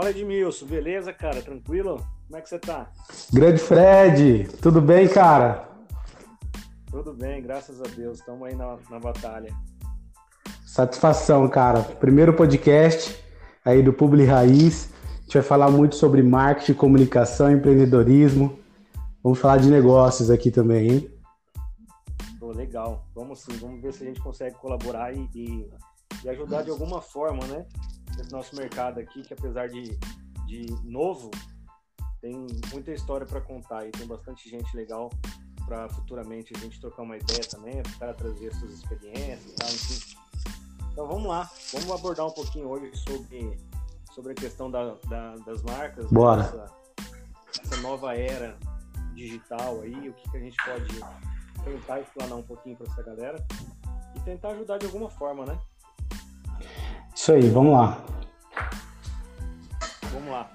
Fala Edmilson, beleza, cara? Tranquilo? Como é que você tá? Grande Fred, tudo bem, cara? Tudo bem, graças a Deus. Estamos aí na, na batalha. Satisfação, cara. Primeiro podcast aí do Publi Raiz. A gente vai falar muito sobre marketing, comunicação, empreendedorismo. Vamos falar de negócios aqui também, hein? Pô, legal. Vamos sim, vamos ver se a gente consegue colaborar e, e, e ajudar de alguma forma, né? Esse nosso mercado aqui, que apesar de, de novo, tem muita história para contar e tem bastante gente legal para futuramente a gente trocar uma ideia também, para trazer suas experiências e tal, enfim. Então vamos lá, vamos abordar um pouquinho hoje sobre, sobre a questão da, da, das marcas, né? Bora. Essa, essa, nova era digital aí, o que, que a gente pode tentar explanar um pouquinho para essa galera e tentar ajudar de alguma forma, né? Isso aí, vamos lá. Vamos lá.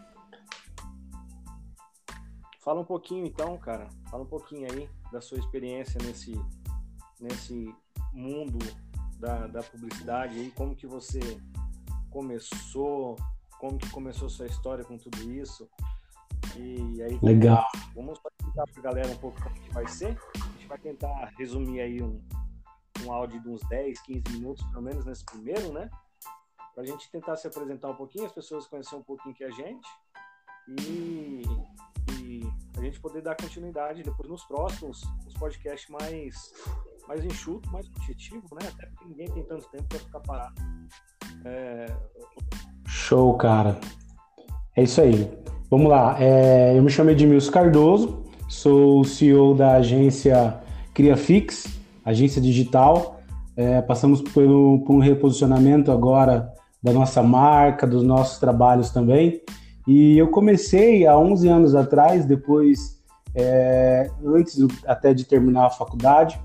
Fala um pouquinho então, cara. Fala um pouquinho aí da sua experiência nesse, nesse mundo da, da publicidade aí, como que você começou, como que começou sua história com tudo isso. E aí, Legal. Vamos explicar para a galera um pouco como que vai ser. A gente vai tentar resumir aí um, um áudio de uns 10, 15 minutos, pelo menos nesse primeiro, né? Para a gente tentar se apresentar um pouquinho, as pessoas conhecerem um pouquinho que a gente. E, e a gente poder dar continuidade depois nos próximos, os podcasts mais, mais enxuto, mais objetivo, né? Até porque ninguém tem tanto tempo para ficar parado. É... Show, cara. É isso aí. Vamos lá. É, eu me chamo Edmilson Cardoso, sou o CEO da agência CriaFix, agência digital. É, passamos pelo, por um reposicionamento agora da nossa marca, dos nossos trabalhos também. E eu comecei há 11 anos atrás, depois, é, antes até de terminar a faculdade,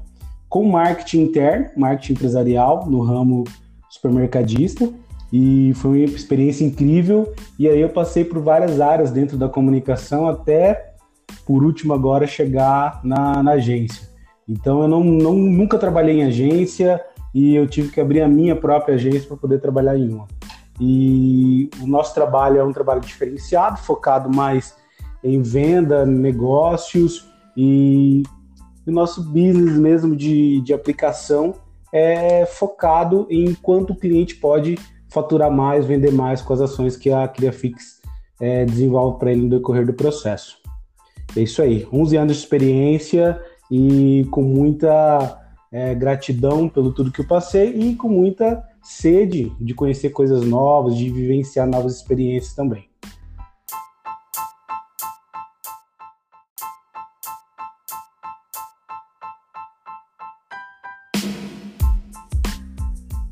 com marketing interno, marketing empresarial, no ramo supermercadista. E foi uma experiência incrível. E aí eu passei por várias áreas dentro da comunicação, até, por último agora, chegar na, na agência. Então eu não, não, nunca trabalhei em agência e eu tive que abrir a minha própria agência para poder trabalhar em uma. E o nosso trabalho é um trabalho diferenciado, focado mais em venda, negócios e o nosso business mesmo de, de aplicação é focado em quanto o cliente pode faturar mais, vender mais com as ações que a CriaFix é, desenvolve para ele no decorrer do processo. É isso aí, 11 anos de experiência e com muita é, gratidão pelo tudo que eu passei e com muita sede de conhecer coisas novas, de vivenciar novas experiências também.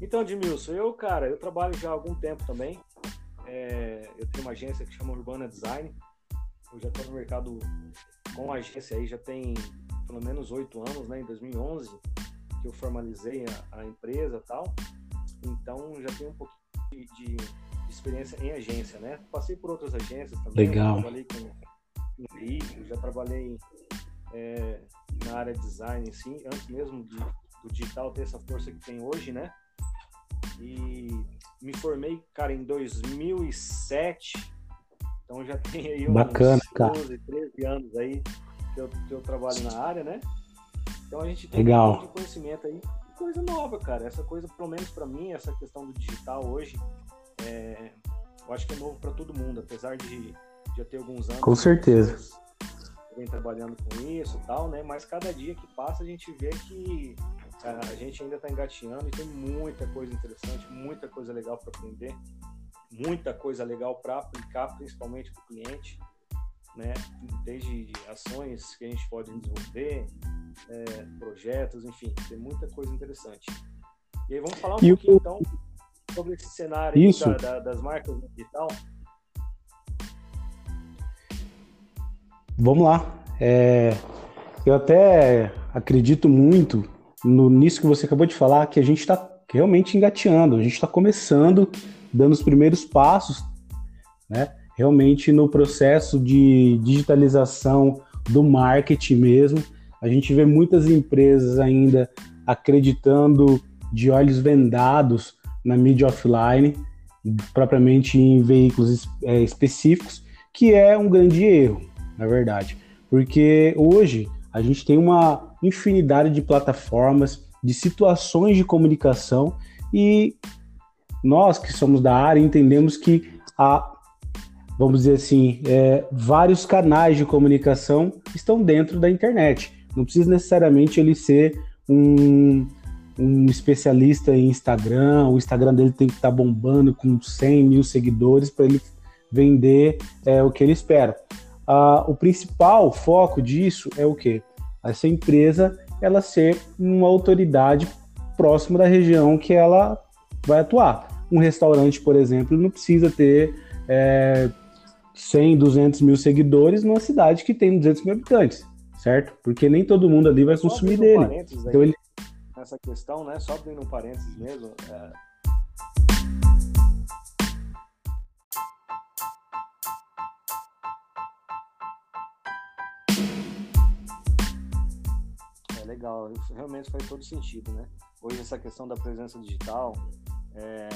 Então, Edmilson, eu, cara, eu trabalho já há algum tempo também. É, eu tenho uma agência que chama Urbana Design. Eu já estou no mercado com a agência aí já tem pelo menos oito anos, né? Em 2011 que eu formalizei a, a empresa tal. Então já tenho um pouquinho de, de, experiência em agência, né? Passei por outras agências também. Legal. Trabalhei com, com vídeo, já trabalhei é, na área de design, sim, antes mesmo de, do digital ter essa força que tem hoje, né? E me formei, cara, em 2007. Então já tem aí uns Bacana, 12, 13 anos aí que eu, que eu trabalho na área, né? Então a gente tem Legal. um de conhecimento aí, coisa nova, cara. Essa coisa, pelo menos para mim, essa questão do digital hoje, é, eu acho que é novo para todo mundo, apesar de já ter alguns anos. Com certeza. Vem trabalhando com isso e tal, né? Mas cada dia que passa a gente vê que a gente ainda está engateando e tem muita coisa interessante, muita coisa legal para aprender, muita coisa legal para aplicar, principalmente para o cliente né? Desde ações que a gente pode desenvolver, é, projetos, enfim, tem muita coisa interessante. E aí vamos falar um e pouquinho o... então sobre esse cenário da, da, das marcas digital. Vamos lá. É, eu até acredito muito no nisso que você acabou de falar, que a gente está realmente engateando, a gente está começando, dando os primeiros passos, né? realmente no processo de digitalização do marketing mesmo. A gente vê muitas empresas ainda acreditando de olhos vendados na mídia offline propriamente em veículos é, específicos, que é um grande erro, na verdade. Porque hoje a gente tem uma infinidade de plataformas, de situações de comunicação e nós que somos da área entendemos que há, vamos dizer assim, é, vários canais de comunicação estão dentro da internet. Não precisa necessariamente ele ser um, um especialista em Instagram, o Instagram dele tem que estar tá bombando com 100 mil seguidores para ele vender é, o que ele espera. Ah, o principal foco disso é o quê? Essa empresa ela ser uma autoridade próxima da região que ela vai atuar. Um restaurante, por exemplo, não precisa ter é, 100, 200 mil seguidores numa cidade que tem 200 mil habitantes, certo? Porque nem todo mundo ali vai Só consumir dele. Então ele nessa questão, né? Só abrindo um parênteses mesmo. É... é legal, realmente faz todo sentido, né? Hoje essa questão da presença digital é,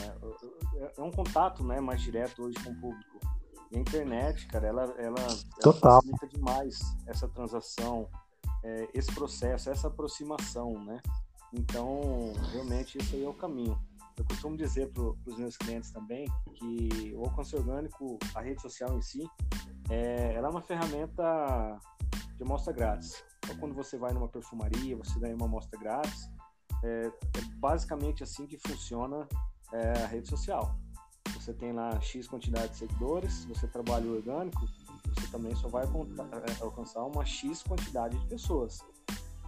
é, é um contato, né, mais direto hoje com o público. E a internet, cara, ela, ela, ela facilita demais essa transação, é, esse processo, essa aproximação, né? Então, realmente, isso aí é o caminho. Eu costumo dizer para os meus clientes também que o alcance orgânico, a rede social em si, é, ela é uma ferramenta de amostra grátis. Então, quando você vai numa perfumaria, você ganha uma amostra grátis. É, é basicamente assim que funciona é, a rede social. Você tem lá X quantidade de seguidores, você trabalha orgânico, você também só vai é, alcançar uma X quantidade de pessoas.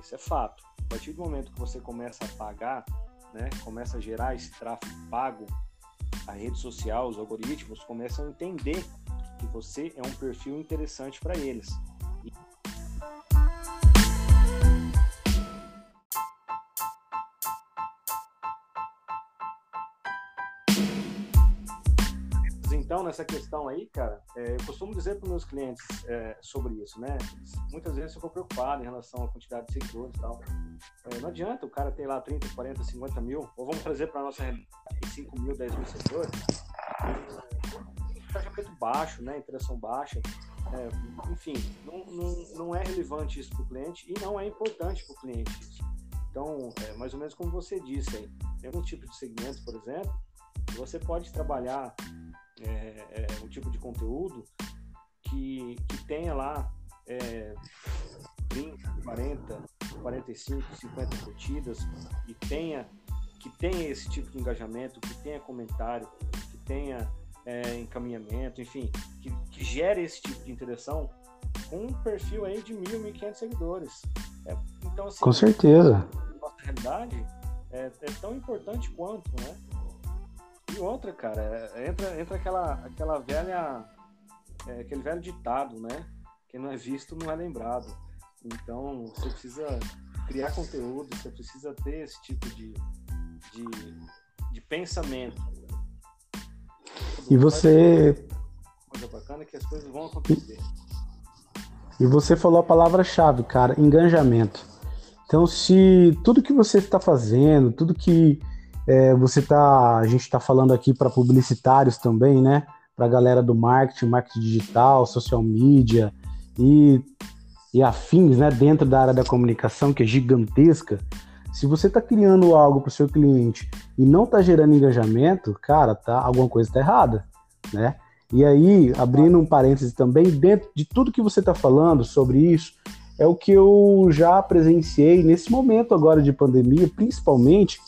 Isso é fato. A partir do momento que você começa a pagar, né, começa a gerar esse tráfego pago, a rede social, os algoritmos começam a entender que você é um perfil interessante para eles. Nessa questão aí, cara, é, eu costumo dizer para meus clientes é, sobre isso, né? Muitas vezes eu fico preocupado em relação à quantidade de seguidores e tal. É, não adianta o cara ter lá 30, 40, 50 mil, ou vamos trazer para nossa realidade 5 mil, 10 mil seguidores, engajamento baixo, né? Interação baixa. É, enfim, não, não, não é relevante isso para o cliente e não é importante para o cliente isso. Então, é mais ou menos como você disse aí, tem algum tipo de segmento, por exemplo, você pode trabalhar é, é, um tipo de conteúdo que, que tenha lá é, 30, 40, 45, 50 curtidas e tenha que tenha esse tipo de engajamento, que tenha comentário, que tenha é, encaminhamento, enfim, que, que, gere esse tipo de interação com um perfil aí de mil, mil quinhentos seguidores. É, então, assim, com certeza. Nossa realidade é, é tão importante quanto, né? E outra, cara, é, entra, entra aquela, aquela velha. É, aquele velho ditado, né? Quem não é visto não é lembrado. Então, você precisa criar conteúdo, você precisa ter esse tipo de, de, de pensamento. E você. Coisa bacana que as coisas vão acontecer. E você falou a palavra-chave, cara, engajamento. Então, se tudo que você está fazendo, tudo que é, você tá, a gente está falando aqui para publicitários também, né? Para a galera do marketing, marketing digital, social media e, e afins, né? Dentro da área da comunicação que é gigantesca. Se você está criando algo para o seu cliente e não está gerando engajamento, cara, tá alguma coisa está errada, né? E aí, abrindo um parêntese também, dentro de tudo que você está falando sobre isso, é o que eu já presenciei nesse momento agora de pandemia, principalmente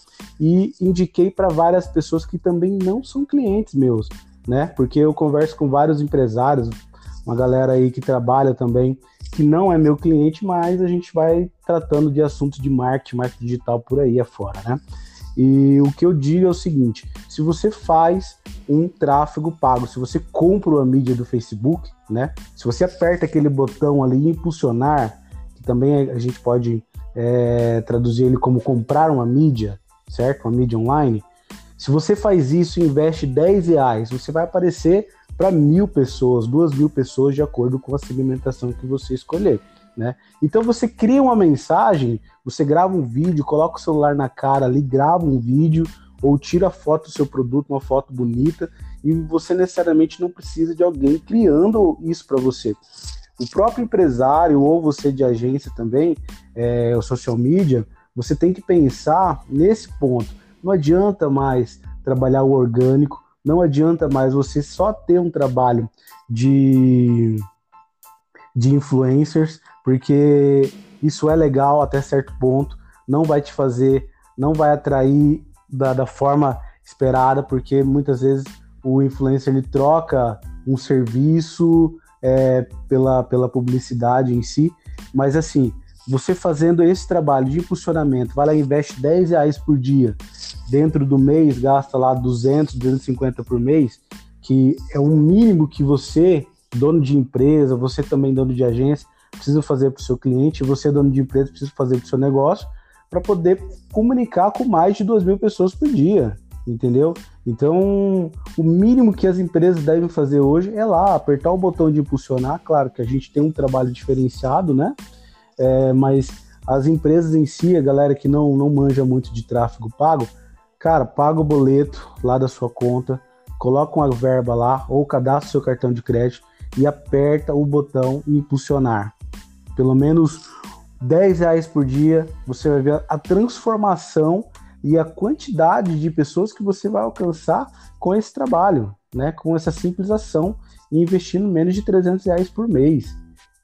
e indiquei para várias pessoas que também não são clientes meus, né? Porque eu converso com vários empresários, uma galera aí que trabalha também, que não é meu cliente, mas a gente vai tratando de assuntos de marketing, marketing digital por aí afora, né? E o que eu digo é o seguinte: se você faz um tráfego pago, se você compra uma mídia do Facebook, né? Se você aperta aquele botão ali impulsionar, que também a gente pode é, traduzir ele como comprar uma mídia, certo? Uma mídia online. Se você faz isso e investe 10 reais, você vai aparecer para mil pessoas, duas mil pessoas, de acordo com a segmentação que você escolher. Né? Então você cria uma mensagem, você grava um vídeo, coloca o celular na cara ali, grava um vídeo ou tira a foto do seu produto, uma foto bonita, e você necessariamente não precisa de alguém criando isso para você. O próprio empresário ou você de agência também, é, o social media, você tem que pensar nesse ponto. Não adianta mais trabalhar o orgânico, não adianta mais você só ter um trabalho de, de influencers, porque isso é legal até certo ponto, não vai te fazer, não vai atrair da, da forma esperada, porque muitas vezes o influencer ele troca um serviço é, pela, pela publicidade em si, mas assim, você fazendo esse trabalho de impulsionamento, vai lá e investe 10 reais por dia, dentro do mês gasta lá 200, 250 por mês, que é o mínimo que você, dono de empresa, você também dono de agência, precisa fazer para o seu cliente, você dono de empresa precisa fazer para o seu negócio, para poder comunicar com mais de 2 mil pessoas por dia, entendeu? Então, o mínimo que as empresas devem fazer hoje é lá, apertar o botão de impulsionar. Claro que a gente tem um trabalho diferenciado, né? É, mas as empresas em si, a galera que não, não manja muito de tráfego pago, cara, paga o boleto lá da sua conta, coloca uma verba lá ou cadastra seu cartão de crédito e aperta o botão impulsionar. Pelo menos 10 reais por dia, você vai ver a transformação e a quantidade de pessoas que você vai alcançar com esse trabalho, né? Com essa simples ação e investindo menos de 300 reais por mês.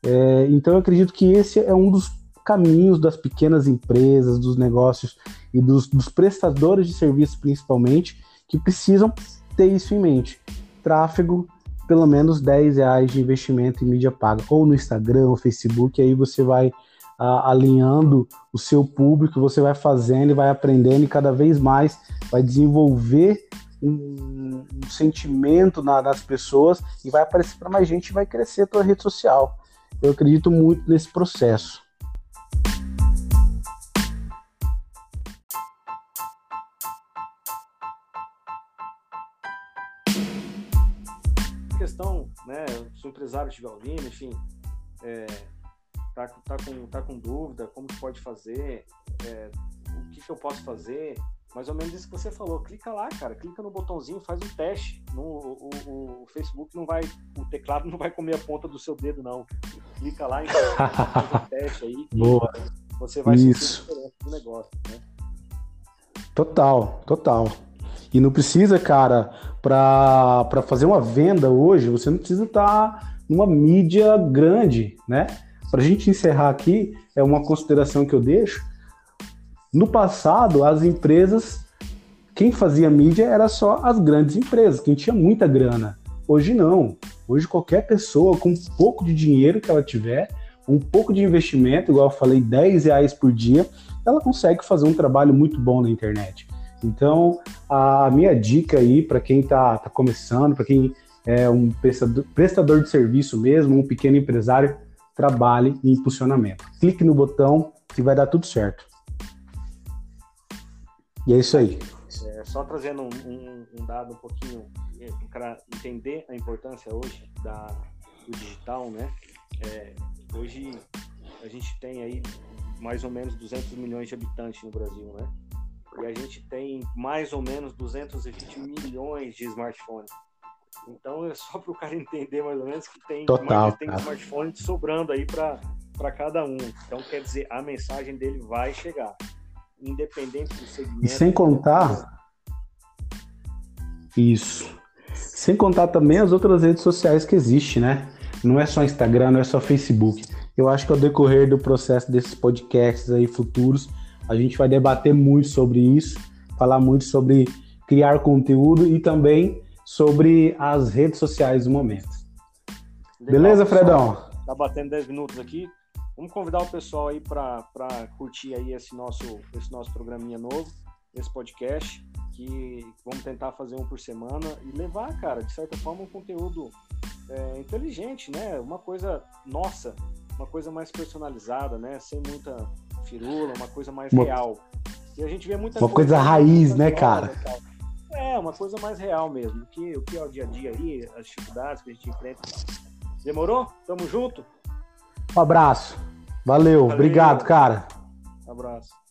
É, então eu acredito que esse é um dos caminhos das pequenas empresas, dos negócios e dos, dos prestadores de serviço principalmente, que precisam ter isso em mente. Tráfego, pelo menos 10 reais de investimento em mídia paga, ou no Instagram, ou Facebook, aí você vai alinhando o seu público, você vai fazendo e vai aprendendo e cada vez mais vai desenvolver um, um sentimento na, nas pessoas e vai aparecer para mais gente e vai crescer a tua rede social. Eu acredito muito nesse processo. Questão, né, se o empresário estiver ouvindo, enfim, é, tá, tá, com, tá com dúvida, como que pode fazer, é, o que, que eu posso fazer, mais ou menos isso que você falou. Clica lá, cara, clica no botãozinho, faz um teste. No, o, o, o, Facebook não vai, o teclado não vai comer a ponta do seu dedo, não. Clica lá e faz um teste aí. Boa. Você vai isso. sentir diferença do negócio, né? Total, total. E não precisa, cara, para fazer uma venda hoje, você não precisa estar tá numa mídia grande, né? Para a gente encerrar aqui, é uma consideração que eu deixo. No passado, as empresas, quem fazia mídia era só as grandes empresas, quem tinha muita grana. Hoje não. Hoje qualquer pessoa com um pouco de dinheiro que ela tiver, um pouco de investimento, igual eu falei, 10 reais por dia, ela consegue fazer um trabalho muito bom na internet. Então, a minha dica aí para quem está tá começando, para quem é um prestador, prestador de serviço mesmo, um pequeno empresário, trabalhe em impulsionamento. Clique no botão que vai dar tudo certo. E é isso aí. É, só trazendo um, um, um dado um pouquinho para entender a importância hoje da, do digital, né? É, hoje a gente tem aí mais ou menos 200 milhões de habitantes no Brasil, né? E a gente tem mais ou menos 220 milhões de smartphones. Então é só para o cara entender mais ou menos que tem, Total, mais, tem smartphone sobrando aí para cada um. Então quer dizer, a mensagem dele vai chegar. Independente do segmento. E sem contar. Isso. Sem contar também as outras redes sociais que existem, né? Não é só Instagram, não é só Facebook. Eu acho que ao decorrer do processo desses podcasts aí futuros, a gente vai debater muito sobre isso, falar muito sobre criar conteúdo e também sobre as redes sociais do momento. Legal, Beleza, Fredão? Tá batendo 10 minutos aqui. Vamos convidar o pessoal aí para curtir aí esse nosso, esse nosso programinha novo, esse podcast, que vamos tentar fazer um por semana e levar, cara, de certa forma, um conteúdo é, inteligente, né? Uma coisa nossa, uma coisa mais personalizada, né? Sem muita firula, uma coisa mais uma, real. E a gente vê muita uma coisa, coisa raiz, né, cara? É, uma coisa mais real mesmo. O que, o que é o dia a dia aí, as dificuldades que a gente enfrenta. Demorou? Tamo junto? Um abraço. Valeu. Valeu. Obrigado, cara. Um abraço.